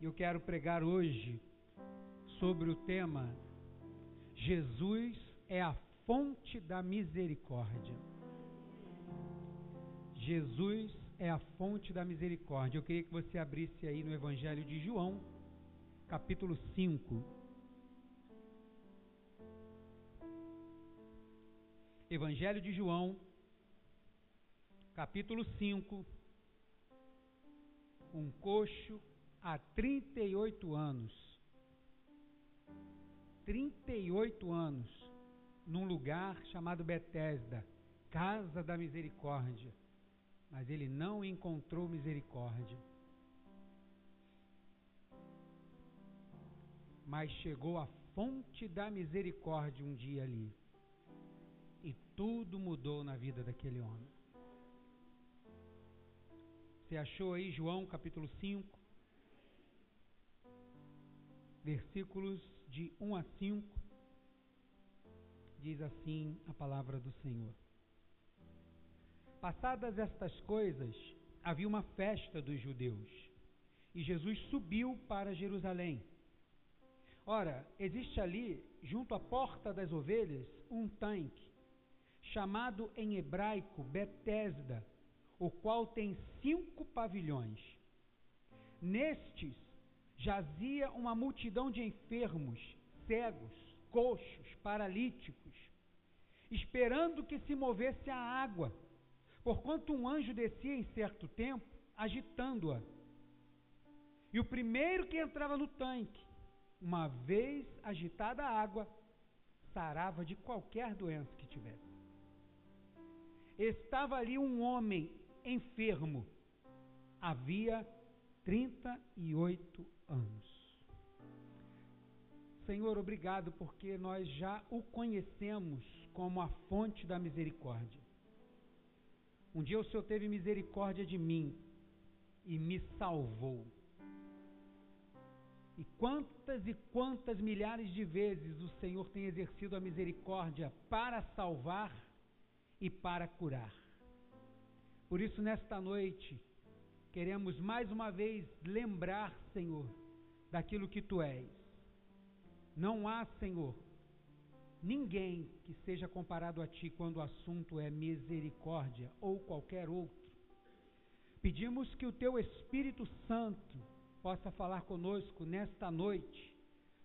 eu quero pregar hoje sobre o tema Jesus é a fonte da misericórdia. Jesus é a fonte da misericórdia. Eu queria que você abrisse aí no Evangelho de João, capítulo 5. Evangelho de João, capítulo 5. Um coxo há 38 anos. 38 anos num lugar chamado Betesda, casa da misericórdia. Mas ele não encontrou misericórdia. Mas chegou a fonte da misericórdia um dia ali. E tudo mudou na vida daquele homem. Você achou aí João capítulo 5? Versículos de 1 a 5, diz assim a palavra do Senhor. Passadas estas coisas, havia uma festa dos judeus, e Jesus subiu para Jerusalém. Ora, existe ali, junto à porta das ovelhas, um tanque, chamado em hebraico Betesda, o qual tem cinco pavilhões. Nestes jazia uma multidão de enfermos, cegos, coxos, paralíticos, esperando que se movesse a água, porquanto um anjo descia em certo tempo, agitando-a. E o primeiro que entrava no tanque, uma vez agitada a água, sarava de qualquer doença que tivesse. Estava ali um homem enfermo, havia 38 anos. Senhor, obrigado porque nós já o conhecemos como a fonte da misericórdia. Um dia o Senhor teve misericórdia de mim e me salvou. E quantas e quantas milhares de vezes o Senhor tem exercido a misericórdia para salvar e para curar. Por isso, nesta noite, queremos mais uma vez lembrar, Senhor, daquilo que tu és. Não há, Senhor, ninguém que seja comparado a ti quando o assunto é misericórdia ou qualquer outro. Pedimos que o teu Espírito Santo possa falar conosco nesta noite,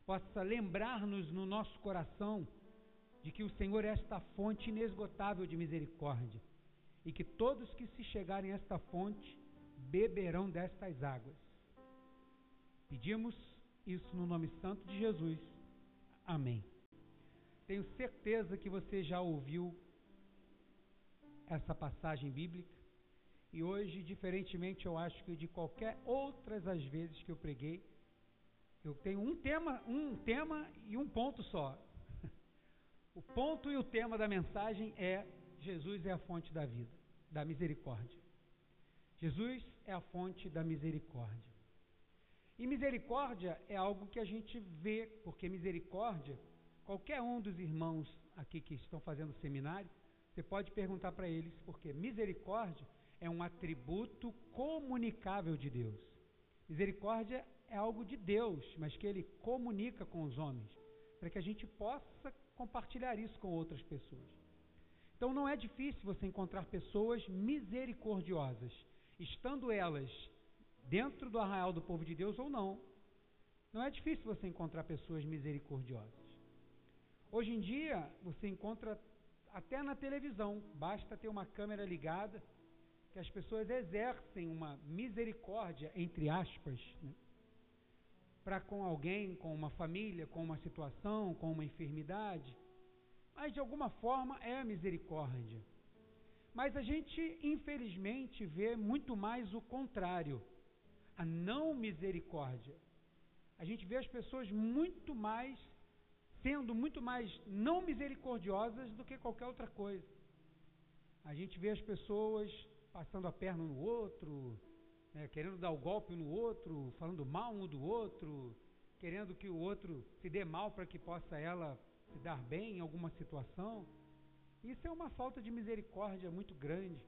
possa lembrar-nos no nosso coração de que o Senhor é esta fonte inesgotável de misericórdia e que todos que se chegarem a esta fonte beberão destas águas. Pedimos isso no nome santo de Jesus. Amém. Tenho certeza que você já ouviu essa passagem bíblica e hoje, diferentemente, eu acho que de qualquer outras as vezes que eu preguei, eu tenho um tema, um tema e um ponto só. O ponto e o tema da mensagem é Jesus é a fonte da vida, da misericórdia. Jesus é a fonte da misericórdia. E misericórdia é algo que a gente vê, porque misericórdia, qualquer um dos irmãos aqui que estão fazendo seminário, você pode perguntar para eles, porque misericórdia é um atributo comunicável de Deus. Misericórdia é algo de Deus, mas que ele comunica com os homens, para que a gente possa compartilhar isso com outras pessoas. Então não é difícil você encontrar pessoas misericordiosas estando elas dentro do arraial do povo de Deus ou não. Não é difícil você encontrar pessoas misericordiosas. Hoje em dia, você encontra até na televisão, basta ter uma câmera ligada, que as pessoas exercem uma misericórdia, entre aspas, né? para com alguém, com uma família, com uma situação, com uma enfermidade. Mas de alguma forma é a misericórdia. Mas a gente, infelizmente, vê muito mais o contrário, a não misericórdia. A gente vê as pessoas muito mais, sendo muito mais não misericordiosas do que qualquer outra coisa. A gente vê as pessoas passando a perna no outro, né, querendo dar o golpe no outro, falando mal um do outro, querendo que o outro se dê mal para que possa ela se dar bem em alguma situação. Isso é uma falta de misericórdia muito grande.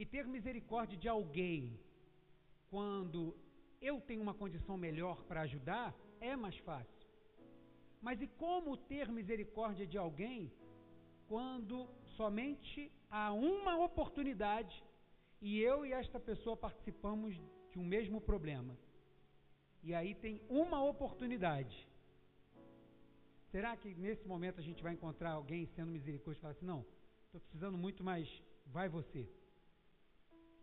E ter misericórdia de alguém quando eu tenho uma condição melhor para ajudar, é mais fácil. Mas e como ter misericórdia de alguém quando somente há uma oportunidade e eu e esta pessoa participamos de um mesmo problema? E aí tem uma oportunidade. Será que nesse momento a gente vai encontrar alguém sendo misericórdia e falar assim: não, estou precisando muito, mas vai você.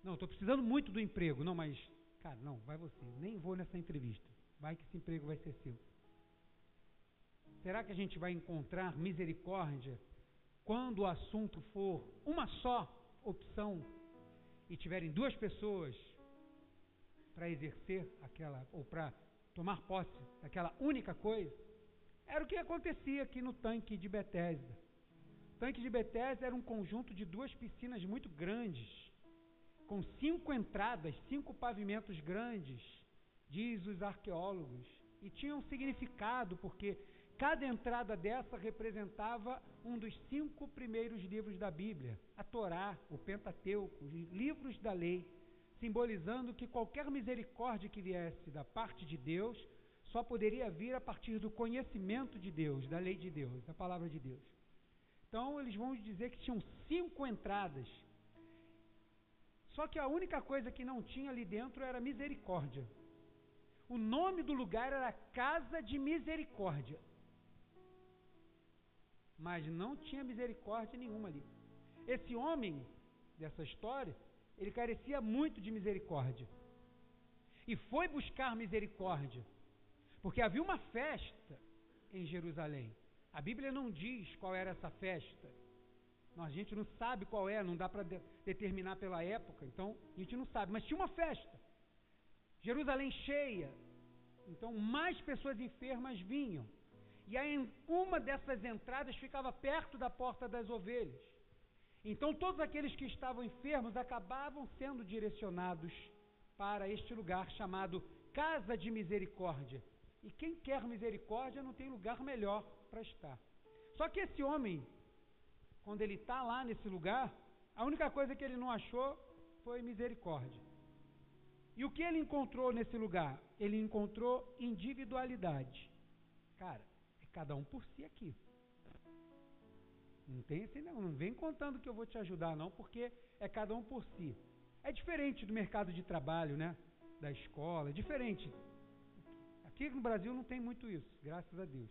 Não, estou precisando muito do emprego. Não, mas, cara, não, vai você. Nem vou nessa entrevista. Vai que esse emprego vai ser seu. Será que a gente vai encontrar misericórdia quando o assunto for uma só opção e tiverem duas pessoas para exercer aquela, ou para tomar posse daquela única coisa, era o que acontecia aqui no tanque de Betesda. O tanque de Betesda era um conjunto de duas piscinas muito grandes, com cinco entradas, cinco pavimentos grandes, diz os arqueólogos, e tinha um significado, porque cada entrada dessa representava um dos cinco primeiros livros da Bíblia, a Torá, o Pentateuco, os livros da lei simbolizando que qualquer misericórdia que viesse da parte de Deus só poderia vir a partir do conhecimento de Deus, da lei de Deus, da palavra de Deus. Então eles vão dizer que tinham cinco entradas. Só que a única coisa que não tinha ali dentro era misericórdia. O nome do lugar era Casa de Misericórdia. Mas não tinha misericórdia nenhuma ali. Esse homem dessa história ele carecia muito de misericórdia. E foi buscar misericórdia. Porque havia uma festa em Jerusalém. A Bíblia não diz qual era essa festa. A gente não sabe qual é, não dá para de determinar pela época, então a gente não sabe. Mas tinha uma festa. Jerusalém cheia. Então mais pessoas enfermas vinham. E aí uma dessas entradas ficava perto da porta das ovelhas. Então todos aqueles que estavam enfermos acabavam sendo direcionados para este lugar chamado Casa de Misericórdia. E quem quer misericórdia não tem lugar melhor para estar. Só que esse homem, quando ele está lá nesse lugar, a única coisa que ele não achou foi misericórdia. E o que ele encontrou nesse lugar? Ele encontrou individualidade. Cara, é cada um por si aqui. Não tem esse não, não vem contando que eu vou te ajudar não, porque é cada um por si. É diferente do mercado de trabalho, né? Da escola, é diferente. Aqui no Brasil não tem muito isso, graças a Deus.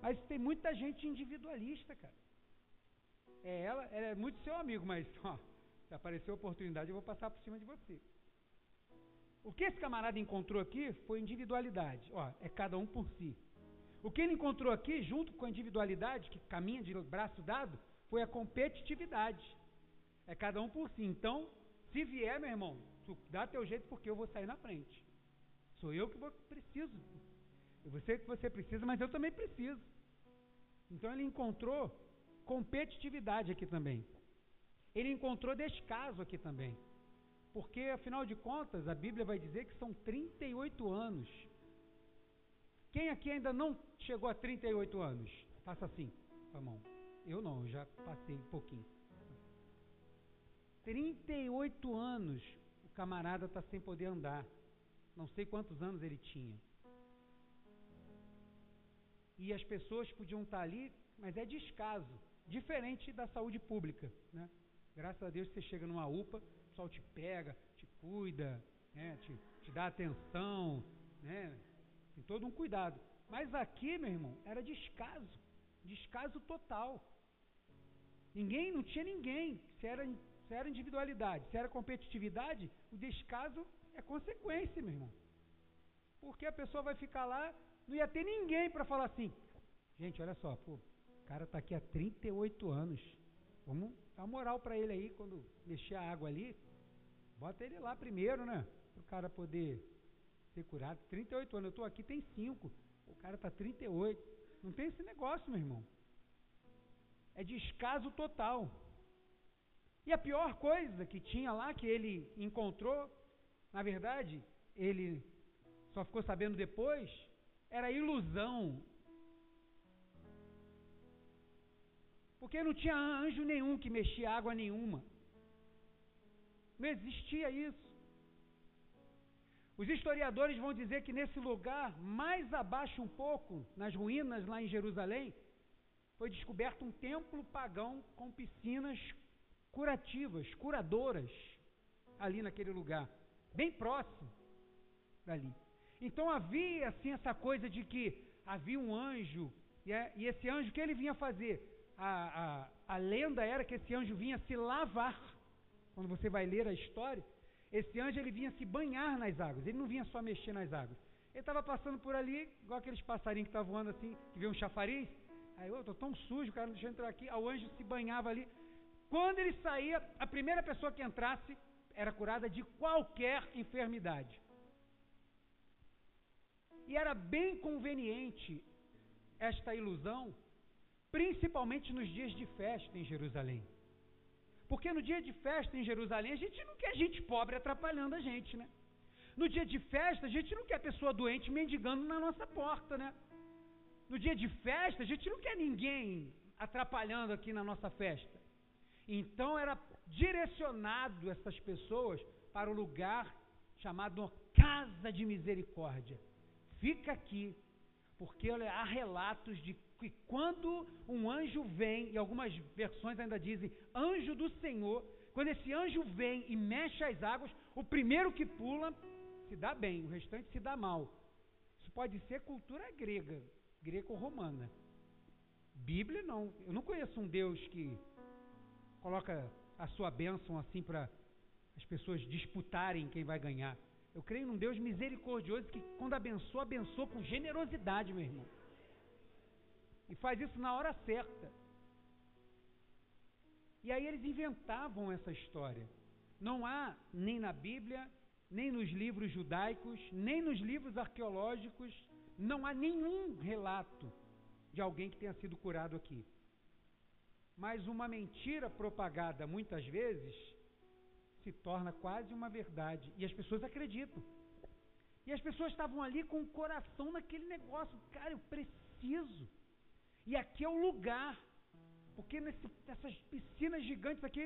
Mas tem muita gente individualista, cara. É ela, ela é muito seu amigo, mas ó, se aparecer oportunidade eu vou passar por cima de você. O que esse camarada encontrou aqui foi individualidade. Ó, é cada um por si. O que ele encontrou aqui, junto com a individualidade, que caminha de braço dado, foi a competitividade. É cada um por si. Então, se vier, meu irmão, tu dá teu jeito porque eu vou sair na frente. Sou eu que vou, preciso. Sei que você precisa, mas eu também preciso. Então ele encontrou competitividade aqui também. Ele encontrou descaso aqui também. Porque, afinal de contas, a Bíblia vai dizer que são 38 anos quem aqui ainda não chegou a 38 anos? Faça assim, com a mão. Eu não, já passei um pouquinho. 38 anos o camarada está sem poder andar. Não sei quantos anos ele tinha. E as pessoas podiam estar ali, mas é descaso. Diferente da saúde pública. Né? Graças a Deus você chega numa UPA, o pessoal te pega, te cuida, né? te, te dá atenção, né? Tem todo um cuidado. Mas aqui, meu irmão, era descaso. Descaso total. Ninguém, não tinha ninguém. Se era, se era individualidade, se era competitividade, o descaso é consequência, meu irmão. Porque a pessoa vai ficar lá, não ia ter ninguém para falar assim. Gente, olha só, pô, o cara está aqui há 38 anos. Vamos dar moral para ele aí quando mexer a água ali. Bota ele lá primeiro, né? Para o cara poder ser curado. 38 anos, eu estou aqui, tem 5. O cara está 38. Não tem esse negócio, meu irmão. É descaso total. E a pior coisa que tinha lá, que ele encontrou, na verdade, ele só ficou sabendo depois, era ilusão. Porque não tinha anjo nenhum que mexia água nenhuma. Não existia isso. Os historiadores vão dizer que nesse lugar, mais abaixo um pouco, nas ruínas lá em Jerusalém, foi descoberto um templo pagão com piscinas curativas, curadoras, ali naquele lugar, bem próximo dali. Então havia assim essa coisa de que havia um anjo, e, é, e esse anjo, o que ele vinha fazer? A, a, a lenda era que esse anjo vinha se lavar. Quando você vai ler a história, esse anjo ele vinha se banhar nas águas, ele não vinha só mexer nas águas. Ele estava passando por ali, igual aqueles passarinhos que estavam voando assim, que vê um chafariz. Aí, eu estou tão sujo, o cara não deixa eu entrar aqui. O anjo se banhava ali. Quando ele saía, a primeira pessoa que entrasse era curada de qualquer enfermidade. E era bem conveniente esta ilusão, principalmente nos dias de festa em Jerusalém. Porque no dia de festa em Jerusalém, a gente não quer gente pobre atrapalhando a gente, né? No dia de festa, a gente não quer pessoa doente mendigando na nossa porta, né? No dia de festa, a gente não quer ninguém atrapalhando aqui na nossa festa. Então era direcionado essas pessoas para o lugar chamado Casa de Misericórdia. Fica aqui, porque há relatos de que quando um anjo vem, e algumas versões ainda dizem anjo do Senhor, quando esse anjo vem e mexe as águas, o primeiro que pula se dá bem, o restante se dá mal. Isso pode ser cultura grega, greco-romana. Bíblia não. Eu não conheço um Deus que coloca a sua bênção assim para as pessoas disputarem quem vai ganhar. Eu creio num Deus misericordioso que, quando abençoa, abençoa com generosidade, meu irmão. E faz isso na hora certa. E aí eles inventavam essa história. Não há, nem na Bíblia, nem nos livros judaicos, nem nos livros arqueológicos, não há nenhum relato de alguém que tenha sido curado aqui. Mas uma mentira propagada muitas vezes se torna quase uma verdade. E as pessoas acreditam. E as pessoas estavam ali com o coração naquele negócio. Cara, eu preciso. E aqui é o lugar. Porque nesse, nessas piscinas gigantes aqui,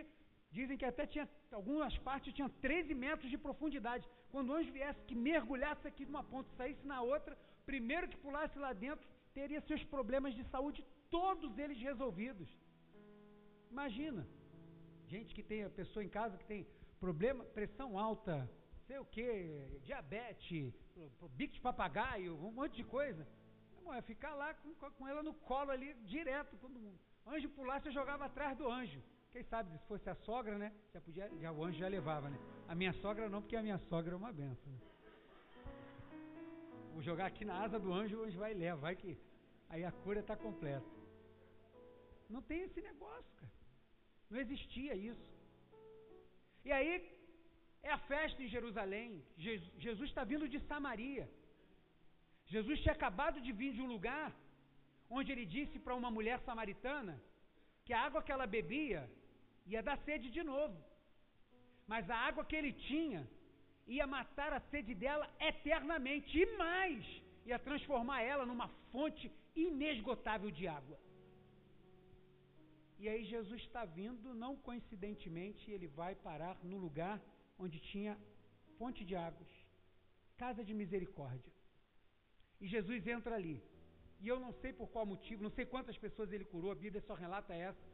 dizem que até tinha, algumas partes tinham 13 metros de profundidade. Quando o anjo viesse, que mergulhasse aqui numa ponta e saísse na outra, primeiro que pulasse lá dentro, teria seus problemas de saúde, todos eles resolvidos. Imagina, gente que tem, a pessoa em casa que tem problema, pressão alta, sei o que, diabetes, bico de papagaio, um monte de coisa. Bom, é ficar lá com, com ela no colo ali, direto, quando o anjo pulasse, eu jogava atrás do anjo. Quem sabe, se fosse a sogra, né? Já podia, já, o anjo já levava, né? A minha sogra não, porque a minha sogra é uma benção. Né? Vou jogar aqui na asa do anjo, o anjo vai e leva, vai que aí a cura está completa. Não tem esse negócio, cara. Não existia isso. E aí, é a festa em Jerusalém. Jesus está vindo de Samaria. Jesus tinha acabado de vir de um lugar onde ele disse para uma mulher samaritana que a água que ela bebia ia dar sede de novo. Mas a água que ele tinha ia matar a sede dela eternamente e mais, ia transformar ela numa fonte inesgotável de água. E aí Jesus está vindo, não coincidentemente, ele vai parar no lugar onde tinha fonte de águas, casa de misericórdia. E Jesus entra ali. E eu não sei por qual motivo, não sei quantas pessoas ele curou, a Bíblia só relata essa.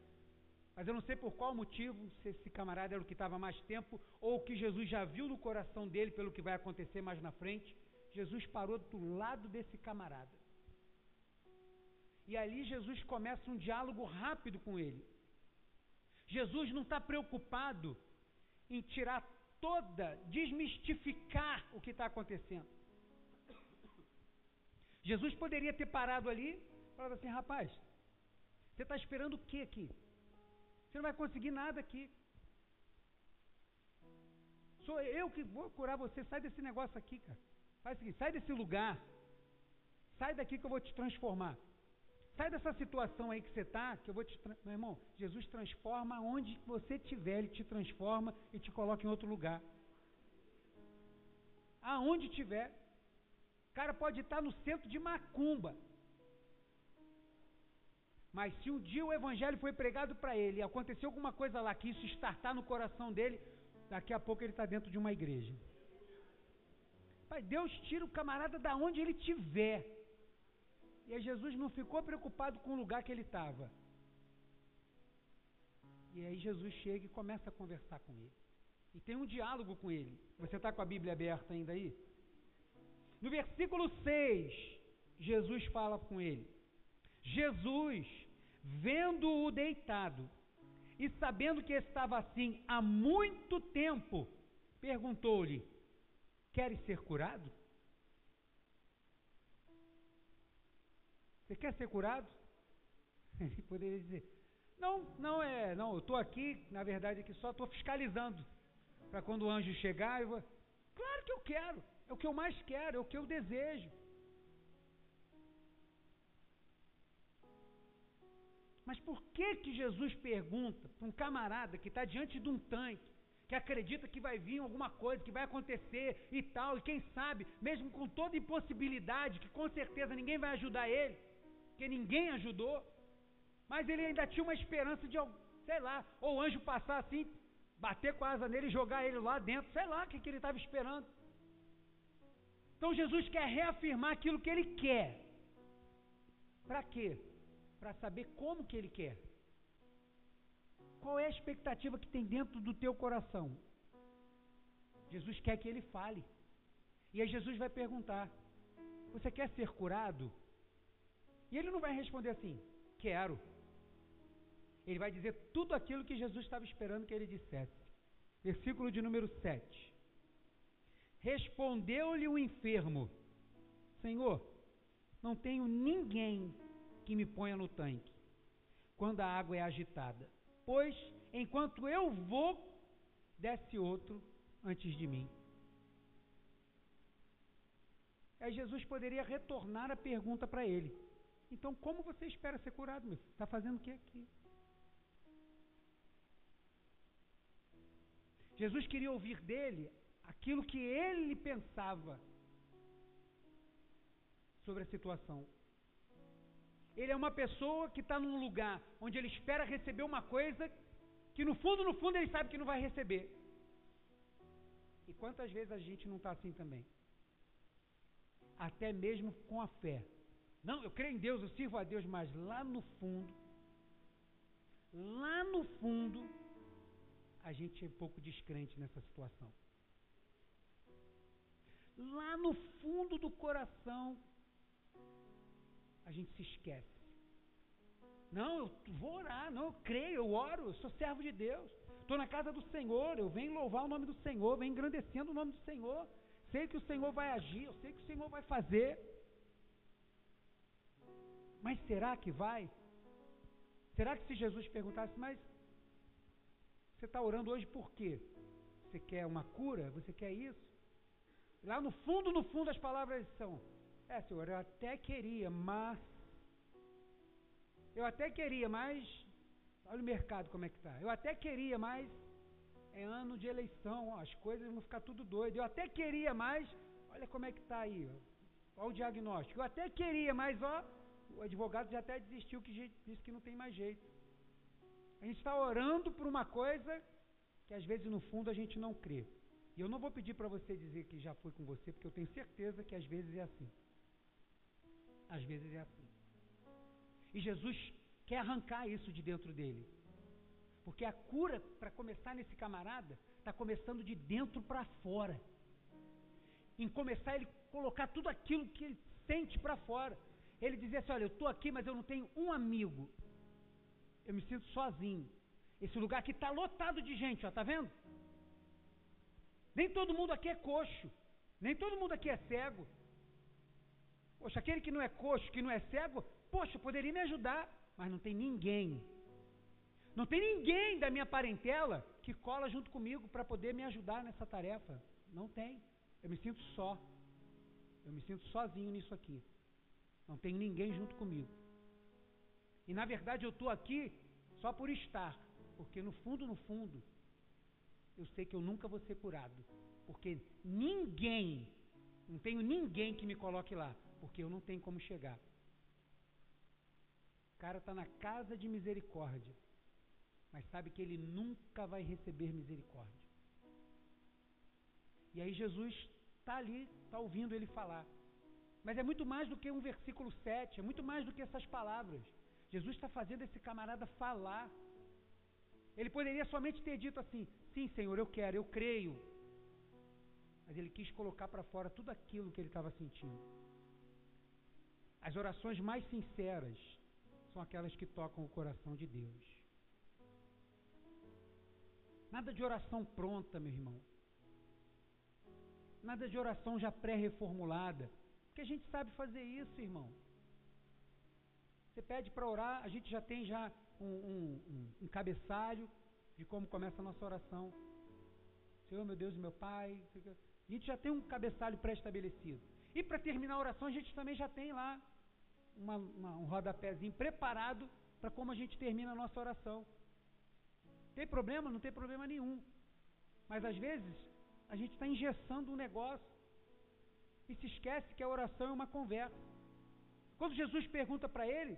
Mas eu não sei por qual motivo, se esse camarada era o que estava mais tempo, ou que Jesus já viu no coração dele pelo que vai acontecer mais na frente. Jesus parou do lado desse camarada. E ali Jesus começa um diálogo rápido com ele. Jesus não está preocupado em tirar toda, desmistificar o que está acontecendo. Jesus poderia ter parado ali e falado assim: rapaz, você está esperando o que aqui? Você não vai conseguir nada aqui. Sou eu que vou curar você. Sai desse negócio aqui, cara. Faz o seguinte: sai desse lugar. Sai daqui que eu vou te transformar. Sai dessa situação aí que você está, que eu vou te. Meu irmão, Jesus transforma onde você estiver, Ele te transforma e te coloca em outro lugar. Aonde estiver. O cara pode estar no centro de Macumba. Mas se um dia o evangelho foi pregado para ele e aconteceu alguma coisa lá que isso estartar no coração dele, daqui a pouco ele está dentro de uma igreja. Pai, Deus tira o camarada da onde ele tiver. E aí Jesus não ficou preocupado com o lugar que ele estava. E aí Jesus chega e começa a conversar com ele. E tem um diálogo com ele. Você está com a Bíblia aberta ainda aí? No versículo 6, Jesus fala com ele. Jesus, vendo-o deitado e sabendo que estava assim há muito tempo, perguntou-lhe: Queres ser curado? Você quer ser curado? Ele poderia dizer: Não, não é, não, eu estou aqui, na verdade, aqui só estou fiscalizando. Para quando o anjo chegar, eu vou. Claro que eu quero, é o que eu mais quero, é o que eu desejo. Mas por que que Jesus pergunta para um camarada que está diante de um tanque, que acredita que vai vir alguma coisa, que vai acontecer e tal, e quem sabe, mesmo com toda impossibilidade, que com certeza ninguém vai ajudar ele, porque ninguém ajudou, mas ele ainda tinha uma esperança de, sei lá, ou o anjo passar assim, bater com a asa nele e jogar ele lá dentro, sei lá o que, que ele estava esperando. Então Jesus quer reafirmar aquilo que ele quer. Para quê? para saber como que ele quer. Qual é a expectativa que tem dentro do teu coração? Jesus quer que ele fale. E aí Jesus vai perguntar: Você quer ser curado? E ele não vai responder assim: Quero. Ele vai dizer tudo aquilo que Jesus estava esperando que ele dissesse. Versículo de número 7. Respondeu-lhe o enfermo: Senhor, não tenho ninguém que me ponha no tanque, quando a água é agitada. Pois, enquanto eu vou, desce outro antes de mim. Aí Jesus poderia retornar a pergunta para ele. Então, como você espera ser curado, meu? Está fazendo o que aqui? Jesus queria ouvir dele aquilo que ele pensava sobre a situação. Ele é uma pessoa que está num lugar onde ele espera receber uma coisa que no fundo, no fundo, ele sabe que não vai receber. E quantas vezes a gente não está assim também? Até mesmo com a fé. Não, eu creio em Deus, eu sirvo a Deus, mas lá no fundo, lá no fundo, a gente é um pouco descrente nessa situação. Lá no fundo do coração, a gente se esquece. Não, eu vou orar, não, eu creio, eu oro, eu sou servo de Deus. Estou na casa do Senhor, eu venho louvar o nome do Senhor, venho engrandecendo o nome do Senhor. Sei que o Senhor vai agir, eu sei que o Senhor vai fazer. Mas será que vai? Será que se Jesus perguntasse, mas você está orando hoje por quê? Você quer uma cura? Você quer isso? Lá no fundo, no fundo, as palavras são: é, senhor, eu até queria, mas. Eu até queria, mas. Olha o mercado como é que está. Eu até queria, mas. É ano de eleição, ó, as coisas vão ficar tudo doido. Eu até queria, mas. Olha como é que está aí. Ó. Olha o diagnóstico. Eu até queria, mas ó, o advogado já até desistiu, que disse que não tem mais jeito. A gente está orando por uma coisa que às vezes no fundo a gente não crê. E eu não vou pedir para você dizer que já foi com você, porque eu tenho certeza que às vezes é assim. Às vezes é assim. E Jesus quer arrancar isso de dentro dele. Porque a cura, para começar nesse camarada, está começando de dentro para fora. Em começar ele colocar tudo aquilo que ele sente para fora. Ele dizia assim: Olha, eu estou aqui, mas eu não tenho um amigo. Eu me sinto sozinho. Esse lugar aqui está lotado de gente, ó, tá vendo? Nem todo mundo aqui é coxo. Nem todo mundo aqui é cego. Poxa, aquele que não é coxo, que não é cego, poxa, poderia me ajudar, mas não tem ninguém. Não tem ninguém da minha parentela que cola junto comigo para poder me ajudar nessa tarefa. Não tem. Eu me sinto só. Eu me sinto sozinho nisso aqui. Não tem ninguém junto comigo. E na verdade eu estou aqui só por estar. Porque no fundo, no fundo, eu sei que eu nunca vou ser curado. Porque ninguém, não tenho ninguém que me coloque lá porque eu não tenho como chegar. O cara está na casa de misericórdia, mas sabe que ele nunca vai receber misericórdia. E aí Jesus está ali, está ouvindo ele falar. Mas é muito mais do que um versículo 7, é muito mais do que essas palavras. Jesus está fazendo esse camarada falar. Ele poderia somente ter dito assim: Sim, Senhor, eu quero, eu creio. Mas ele quis colocar para fora tudo aquilo que ele estava sentindo. As orações mais sinceras são aquelas que tocam o coração de Deus. Nada de oração pronta, meu irmão. Nada de oração já pré-reformulada. Porque a gente sabe fazer isso, irmão. Você pede para orar, a gente já tem já um, um, um, um cabeçalho de como começa a nossa oração. Senhor, meu Deus e meu Pai. A gente já tem um cabeçalho pré-estabelecido. E para terminar a oração, a gente também já tem lá uma, uma, um rodapézinho preparado para como a gente termina a nossa oração. Tem problema? Não tem problema nenhum. Mas às vezes a gente está engessando um negócio e se esquece que a oração é uma conversa. Quando Jesus pergunta para ele,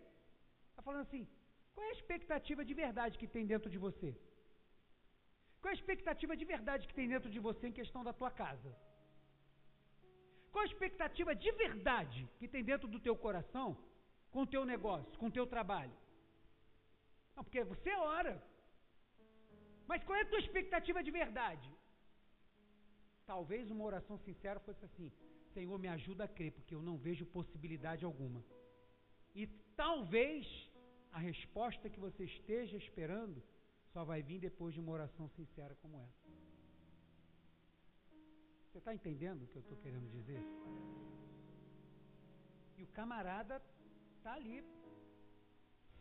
está falando assim: qual é a expectativa de verdade que tem dentro de você? Qual é a expectativa de verdade que tem dentro de você em questão da tua casa? Qual a expectativa de verdade que tem dentro do teu coração com o teu negócio, com o teu trabalho? Não, porque você ora. Mas qual é a tua expectativa de verdade? Talvez uma oração sincera fosse assim: Senhor, me ajuda a crer, porque eu não vejo possibilidade alguma. E talvez a resposta que você esteja esperando só vai vir depois de uma oração sincera como essa. Você está entendendo o que eu estou querendo dizer? E o camarada está ali,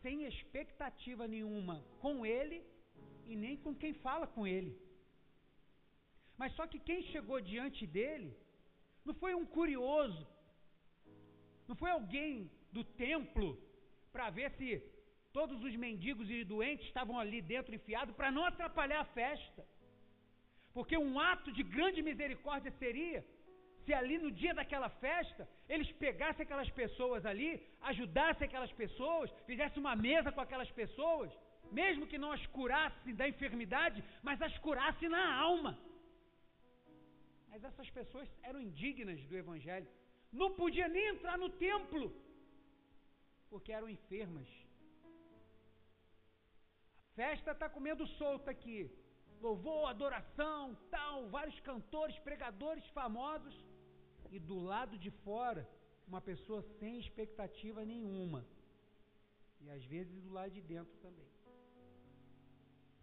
sem expectativa nenhuma com ele e nem com quem fala com ele. Mas só que quem chegou diante dele não foi um curioso, não foi alguém do templo para ver se todos os mendigos e doentes estavam ali dentro enfiados para não atrapalhar a festa. Porque um ato de grande misericórdia seria se ali no dia daquela festa eles pegassem aquelas pessoas ali, ajudassem aquelas pessoas, fizessem uma mesa com aquelas pessoas, mesmo que não as curassem da enfermidade, mas as curassem na alma. Mas essas pessoas eram indignas do Evangelho, não podiam nem entrar no templo, porque eram enfermas. A festa está comendo solta aqui, louvor, adoração, tal, vários cantores, pregadores famosos, e do lado de fora, uma pessoa sem expectativa nenhuma. E às vezes do lado de dentro também.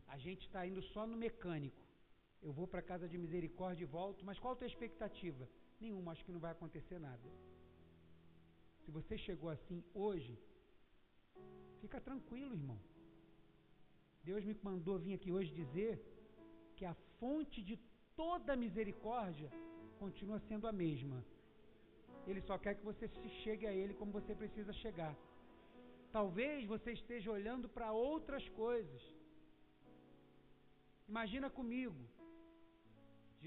A gente está indo só no mecânico. Eu vou para a casa de misericórdia e volto, mas qual a tua expectativa? Nenhuma, acho que não vai acontecer nada. Se você chegou assim hoje, fica tranquilo, irmão. Deus me mandou vir aqui hoje dizer que a fonte de toda misericórdia continua sendo a mesma. Ele só quer que você se chegue a Ele como você precisa chegar. Talvez você esteja olhando para outras coisas. Imagina comigo.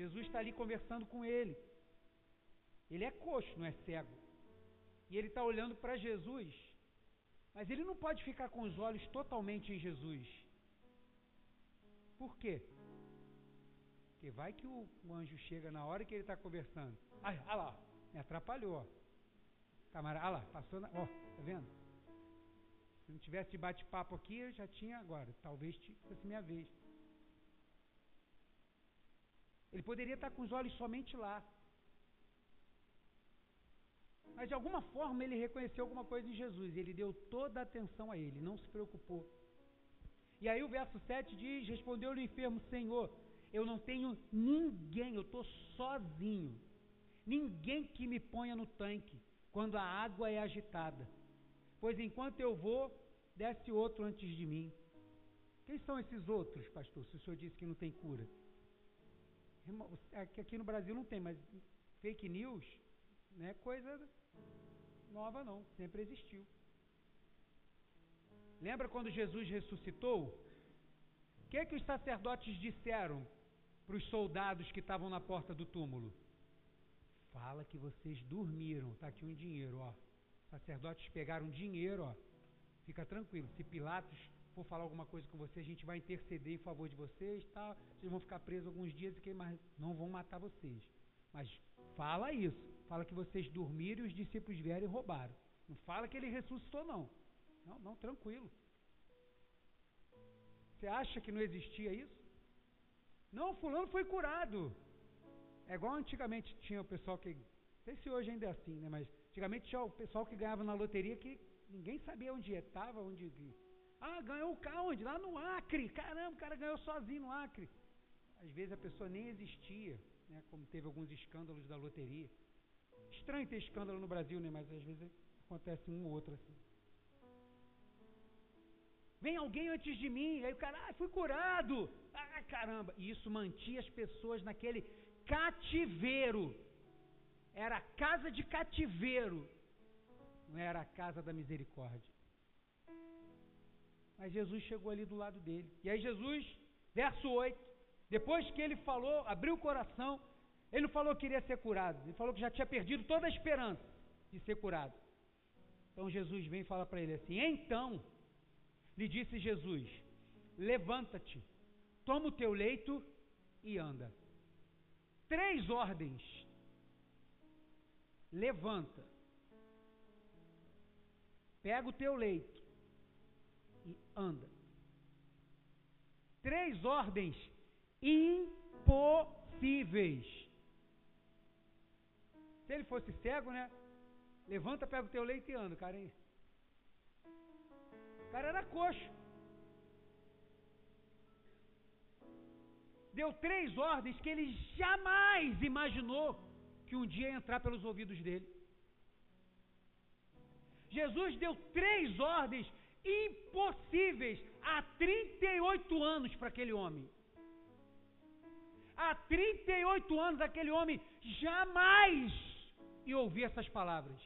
Jesus está ali conversando com ele. Ele é coxo, não é cego. E ele está olhando para Jesus. Mas ele não pode ficar com os olhos totalmente em Jesus. Por quê? Porque vai que o, o anjo chega na hora que ele está conversando. Ah, lá, me atrapalhou. Camarada, ah lá, passou na. Ó, tá vendo? Se não tivesse bate-papo aqui, eu já tinha agora. Talvez fosse minha vez. Ele poderia estar com os olhos somente lá. Mas de alguma forma ele reconheceu alguma coisa em Jesus. Ele deu toda a atenção a ele, não se preocupou. E aí o verso 7 diz: Respondeu-lhe o enfermo, Senhor, eu não tenho ninguém, eu estou sozinho. Ninguém que me ponha no tanque quando a água é agitada. Pois enquanto eu vou, desce outro antes de mim. Quem são esses outros, pastor? Se o senhor disse que não tem cura. Aqui no Brasil não tem, mas fake news não é coisa nova não, sempre existiu. Lembra quando Jesus ressuscitou? O que, é que os sacerdotes disseram para os soldados que estavam na porta do túmulo. Fala que vocês dormiram, está aqui um dinheiro, ó. Os sacerdotes pegaram dinheiro, ó. Fica tranquilo, se Pilatos for falar alguma coisa com você, a gente vai interceder em favor de vocês, tá? Vocês vão ficar presos alguns dias e mas não vão matar vocês. Mas fala isso. Fala que vocês dormiram e os discípulos vieram e roubaram. Não fala que ele ressuscitou, não. Não, não, tranquilo. Você acha que não existia isso? Não, fulano foi curado. É igual antigamente tinha o pessoal que. Não sei se hoje ainda é assim, né? Mas antigamente tinha o pessoal que ganhava na loteria que ninguém sabia onde estava, onde. Ah, ganhou o carro onde? Lá no Acre. Caramba, o cara ganhou sozinho no Acre. Às vezes a pessoa nem existia, né? Como teve alguns escândalos da loteria. Estranho ter escândalo no Brasil, né? Mas às vezes acontece um ou outro assim. Vem alguém antes de mim, aí o cara, ah, fui curado. Ah, caramba. E isso mantinha as pessoas naquele cativeiro. Era a casa de cativeiro. Não era a casa da misericórdia. Mas Jesus chegou ali do lado dele. E aí Jesus, verso 8, depois que ele falou, abriu o coração, ele não falou que queria ser curado, ele falou que já tinha perdido toda a esperança de ser curado. Então Jesus vem e fala para ele assim: Então, lhe disse Jesus: Levanta-te, toma o teu leito e anda. Três ordens. Levanta. Pega o teu leito e anda. Três ordens impossíveis. Se ele fosse cego, né? Levanta, pega o teu leito e anda, cara. O cara era coxo. Deu três ordens que ele jamais imaginou que um dia ia entrar pelos ouvidos dele. Jesus deu três ordens impossíveis há 38 anos para aquele homem. Há 38 anos aquele homem jamais ia ouvir essas palavras.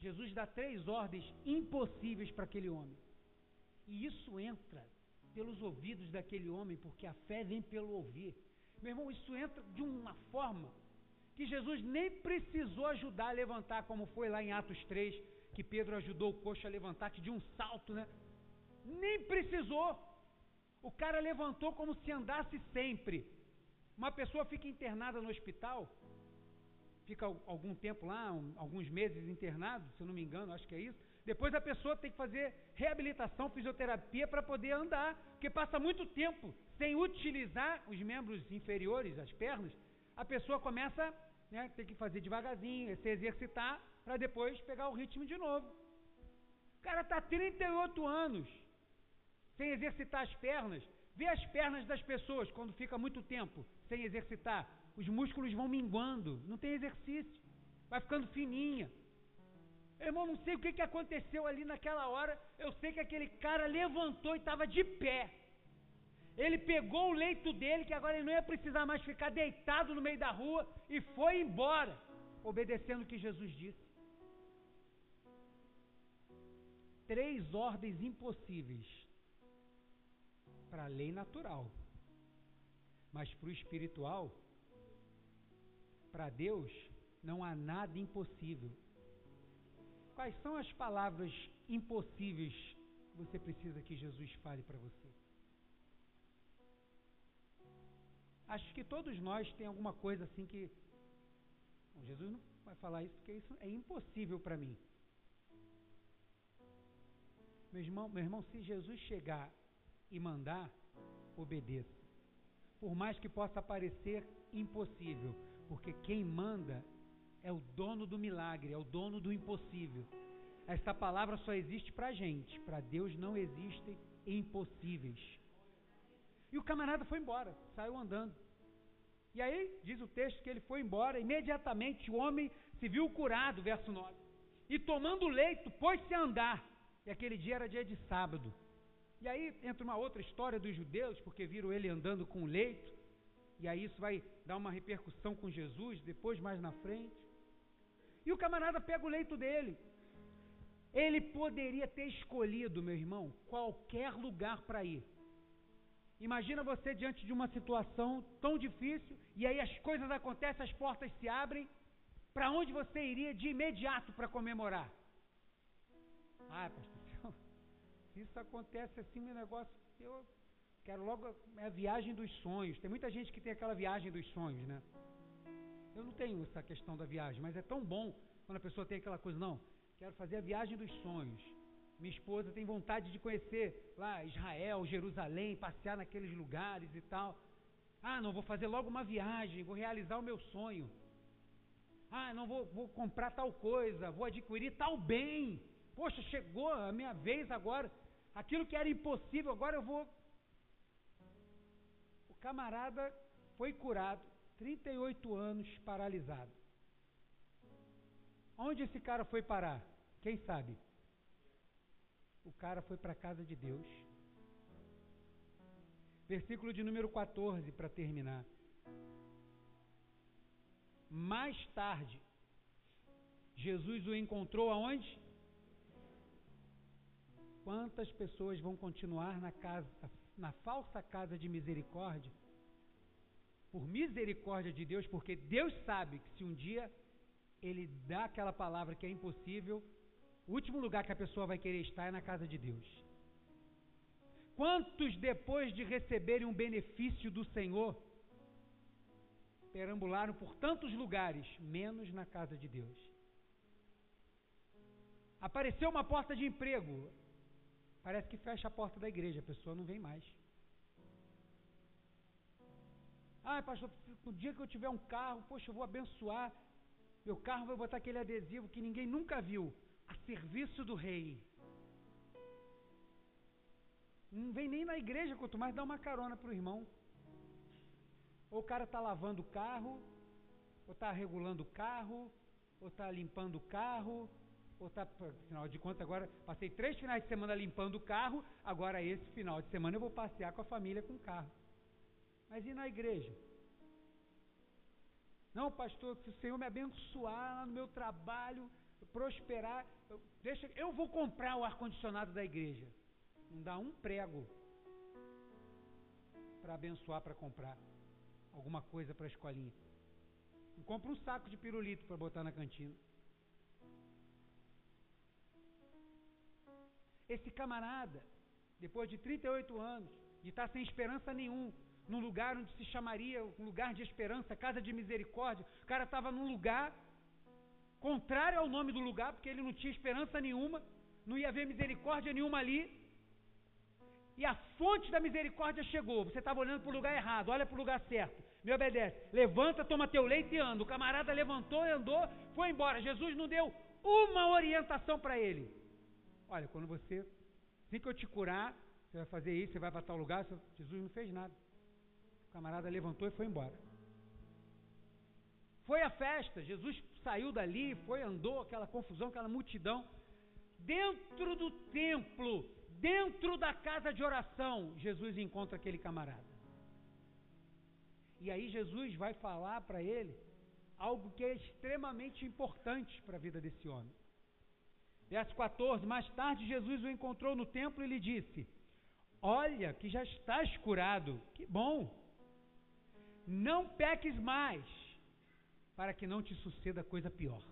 Jesus dá três ordens impossíveis para aquele homem. E isso entra pelos ouvidos daquele homem, porque a fé vem pelo ouvir. Meu irmão, isso entra de uma forma que Jesus nem precisou ajudar a levantar, como foi lá em Atos 3, que Pedro ajudou o coxo a levantar, que de um salto, né? Nem precisou. O cara levantou como se andasse sempre. Uma pessoa fica internada no hospital, fica algum tempo lá, um, alguns meses internado, se eu não me engano, acho que é isso. Depois a pessoa tem que fazer reabilitação, fisioterapia para poder andar, porque passa muito tempo sem utilizar os membros inferiores, as pernas. A pessoa começa, né, tem que fazer devagarzinho, se exercitar para depois pegar o ritmo de novo. O cara está 38 anos sem exercitar as pernas. Vê as pernas das pessoas quando fica muito tempo sem exercitar os músculos vão minguando, não tem exercício, vai ficando fininha. Irmão, não sei o que, que aconteceu ali naquela hora, eu sei que aquele cara levantou e estava de pé. Ele pegou o leito dele, que agora ele não ia precisar mais ficar deitado no meio da rua, e foi embora, obedecendo o que Jesus disse. Três ordens impossíveis para a lei natural, mas para o espiritual, para Deus não há nada impossível. Quais são as palavras impossíveis que você precisa que Jesus fale para você? Acho que todos nós tem alguma coisa assim que Jesus não vai falar isso porque isso é impossível para mim. Meu irmão, meu irmão, se Jesus chegar e mandar, obedeça. Por mais que possa parecer impossível, porque quem manda é o dono do milagre, é o dono do impossível. Esta palavra só existe para a gente, para Deus não existem impossíveis. E o camarada foi embora, saiu andando. E aí, diz o texto que ele foi embora, imediatamente o homem se viu curado, verso 9. E tomando o leito, pôs-se a andar. E aquele dia era dia de sábado. E aí entra uma outra história dos judeus, porque viram ele andando com o leito e aí isso vai dar uma repercussão com Jesus depois, mais na frente. E o camarada pega o leito dele. Ele poderia ter escolhido, meu irmão, qualquer lugar para ir. Imagina você diante de uma situação tão difícil e aí as coisas acontecem, as portas se abrem. Para onde você iria de imediato para comemorar? Ah, pastor, isso acontece assim, meu negócio, eu Quero logo é a viagem dos sonhos. Tem muita gente que tem aquela viagem dos sonhos, né? Eu não tenho essa questão da viagem, mas é tão bom quando a pessoa tem aquela coisa, não, quero fazer a viagem dos sonhos. Minha esposa tem vontade de conhecer lá Israel, Jerusalém, passear naqueles lugares e tal. Ah, não, vou fazer logo uma viagem, vou realizar o meu sonho. Ah, não vou, vou comprar tal coisa, vou adquirir tal bem. Poxa, chegou a minha vez agora. Aquilo que era impossível, agora eu vou. O camarada foi curado, 38 anos paralisado. Onde esse cara foi parar? Quem sabe? O cara foi para a casa de Deus. Versículo de número 14 para terminar. Mais tarde, Jesus o encontrou aonde? Quantas pessoas vão continuar na casa, na falsa casa de misericórdia? Por misericórdia de Deus, porque Deus sabe que se um dia ele dá aquela palavra que é impossível, o último lugar que a pessoa vai querer estar é na casa de Deus. Quantos, depois de receberem um benefício do Senhor, perambularam por tantos lugares, menos na casa de Deus? Apareceu uma porta de emprego, parece que fecha a porta da igreja, a pessoa não vem mais. Ah, pastor, no dia que eu tiver um carro, poxa, eu vou abençoar. Meu carro vai botar aquele adesivo que ninguém nunca viu a serviço do rei. Não vem nem na igreja, quanto mais dá uma carona para o irmão. Ou o cara está lavando o carro, ou está regulando o carro, ou está limpando o carro, ou está, afinal de contas, agora passei três finais de semana limpando o carro, agora esse final de semana eu vou passear com a família com o carro. Mas e na igreja? Não, pastor, se o Senhor me abençoar lá no meu trabalho, prosperar, eu, deixa, eu vou comprar o ar-condicionado da igreja. Não dá um prego para abençoar, para comprar alguma coisa para a escolinha. Compra um saco de pirulito para botar na cantina. Esse camarada, depois de 38 anos, de estar sem esperança nenhum, num lugar onde se chamaria um lugar de esperança, casa de misericórdia, o cara estava num lugar contrário ao nome do lugar, porque ele não tinha esperança nenhuma, não ia haver misericórdia nenhuma ali. E a fonte da misericórdia chegou. Você estava olhando para o lugar errado, olha para o lugar certo. Me obedece. Levanta, toma teu leite e anda. O camarada levantou e andou, foi embora. Jesus não deu uma orientação para ele. Olha, quando você, assim que eu te curar, você vai fazer isso, você vai para tal lugar. Jesus não fez nada. O camarada levantou e foi embora. Foi a festa, Jesus saiu dali, foi, andou, aquela confusão, aquela multidão. Dentro do templo, dentro da casa de oração, Jesus encontra aquele camarada. E aí Jesus vai falar para ele algo que é extremamente importante para a vida desse homem. Verso 14: Mais tarde Jesus o encontrou no templo e lhe disse: Olha, que já estás curado, que bom. Não peques mais para que não te suceda coisa pior.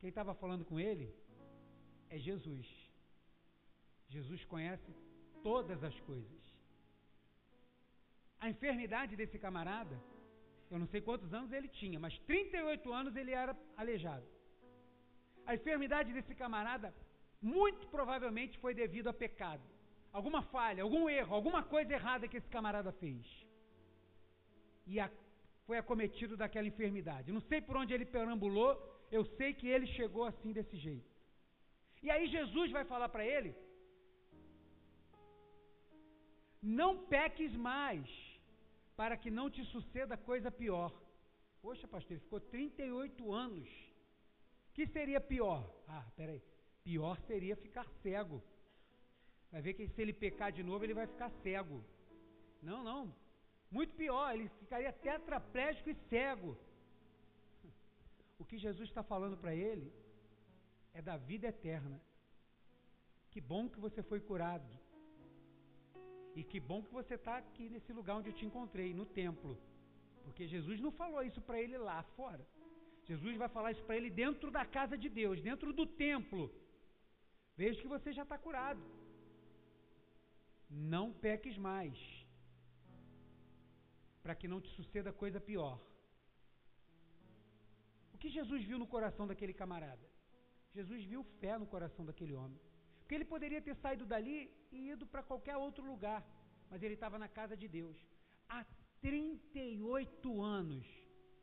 Quem estava falando com ele é Jesus. Jesus conhece todas as coisas. A enfermidade desse camarada, eu não sei quantos anos ele tinha, mas 38 anos ele era aleijado. A enfermidade desse camarada, muito provavelmente, foi devido a pecado. Alguma falha, algum erro, alguma coisa errada que esse camarada fez e a, foi acometido daquela enfermidade. Não sei por onde ele perambulou, eu sei que ele chegou assim desse jeito. E aí Jesus vai falar para ele: Não peques mais, para que não te suceda coisa pior. Poxa, pastor, ele ficou 38 anos. Que seria pior? Ah, peraí. Pior seria ficar cego. Vai ver que se ele pecar de novo, ele vai ficar cego. Não, não. Muito pior, ele ficaria tetraplégico e cego. O que Jesus está falando para ele é da vida eterna. Que bom que você foi curado. E que bom que você está aqui nesse lugar onde eu te encontrei, no templo. Porque Jesus não falou isso para ele lá fora. Jesus vai falar isso para ele dentro da casa de Deus, dentro do templo. Veja que você já está curado. Não peques mais para que não te suceda coisa pior. O que Jesus viu no coração daquele camarada? Jesus viu fé no coração daquele homem. Porque ele poderia ter saído dali e ido para qualquer outro lugar, mas ele estava na casa de Deus. Há 38 anos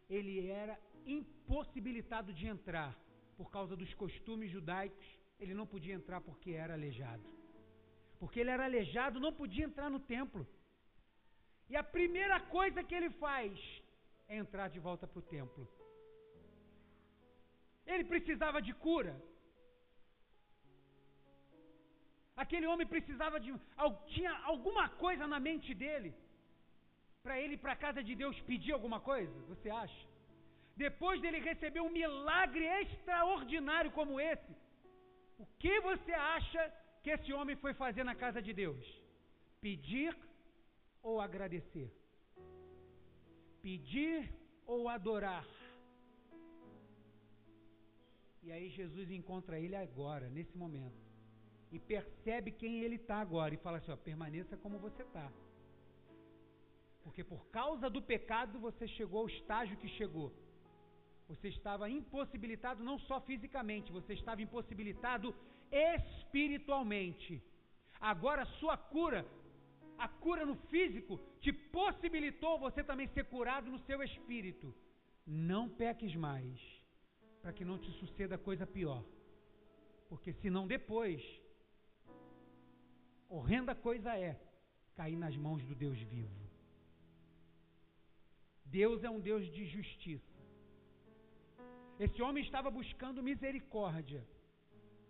ele era impossibilitado de entrar por causa dos costumes judaicos. Ele não podia entrar porque era aleijado. Porque ele era aleijado, não podia entrar no templo. E a primeira coisa que ele faz é entrar de volta para o templo. Ele precisava de cura. Aquele homem precisava de. Tinha alguma coisa na mente dele para ele ir para a casa de Deus pedir alguma coisa? Você acha? Depois dele receber um milagre extraordinário como esse, o que você acha que esse homem foi fazer na casa de Deus? Pedir ou agradecer? Pedir ou adorar? E aí Jesus encontra ele agora, nesse momento. E percebe quem ele está agora. E fala assim: ó, permaneça como você está. Porque por causa do pecado você chegou ao estágio que chegou. Você estava impossibilitado não só fisicamente, você estava impossibilitado espiritualmente. Agora a sua cura, a cura no físico, te possibilitou você também ser curado no seu espírito. Não peques mais, para que não te suceda coisa pior. Porque senão depois, horrenda coisa é cair nas mãos do Deus vivo. Deus é um Deus de justiça. Esse homem estava buscando misericórdia,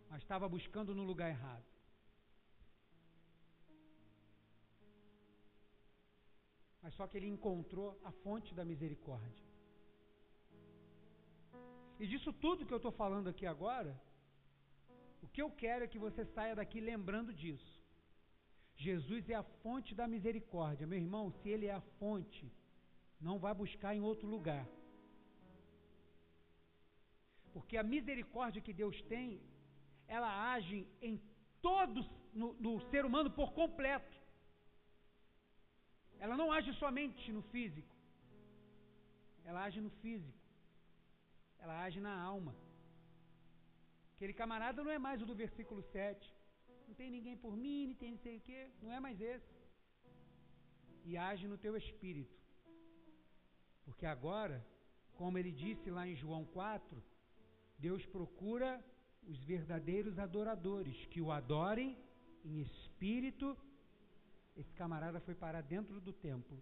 mas estava buscando no lugar errado. Mas só que ele encontrou a fonte da misericórdia. E disso tudo que eu estou falando aqui agora, o que eu quero é que você saia daqui lembrando disso. Jesus é a fonte da misericórdia. Meu irmão, se ele é a fonte, não vai buscar em outro lugar. Porque a misericórdia que Deus tem, ela age em todos no, no ser humano por completo. Ela não age somente no físico. Ela age no físico. Ela age na alma. Aquele camarada não é mais o do versículo 7. Não tem ninguém por mim, não tem não sei o quê. Não é mais esse. E age no teu espírito. Porque agora, como ele disse lá em João 4, Deus procura os verdadeiros adoradores que o adorem em espírito. Esse camarada foi parar dentro do templo.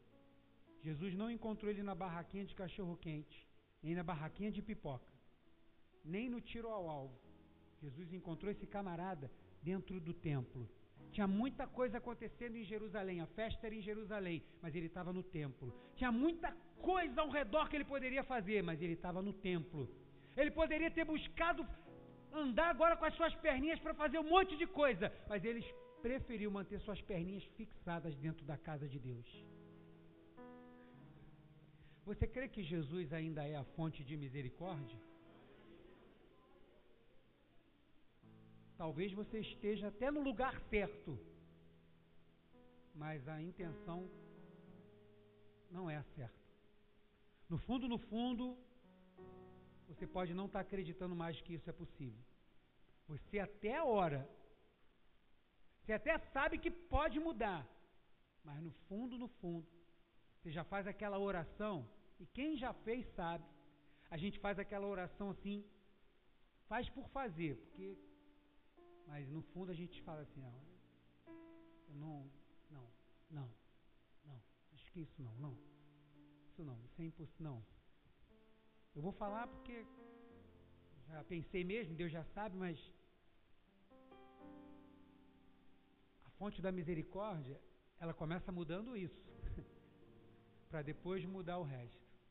Jesus não encontrou ele na barraquinha de cachorro quente, nem na barraquinha de pipoca, nem no tiro ao alvo. Jesus encontrou esse camarada dentro do templo. Tinha muita coisa acontecendo em Jerusalém, a festa era em Jerusalém, mas ele estava no templo. Tinha muita coisa ao redor que ele poderia fazer, mas ele estava no templo. Ele poderia ter buscado andar agora com as suas perninhas para fazer um monte de coisa, mas ele preferiu manter suas perninhas fixadas dentro da casa de Deus. Você crê que Jesus ainda é a fonte de misericórdia? Talvez você esteja até no lugar certo, mas a intenção não é a certa. No fundo, no fundo, você pode não estar acreditando mais que isso é possível. Você até ora, você até sabe que pode mudar, mas no fundo, no fundo, você já faz aquela oração, e quem já fez sabe, a gente faz aquela oração assim, faz por fazer, porque mas no fundo a gente fala assim, não, eu não, não, não, não, acho que isso não, não, isso não, isso é impossível, não. Eu vou falar porque já pensei mesmo, Deus já sabe, mas a fonte da misericórdia, ela começa mudando isso, para depois mudar o resto.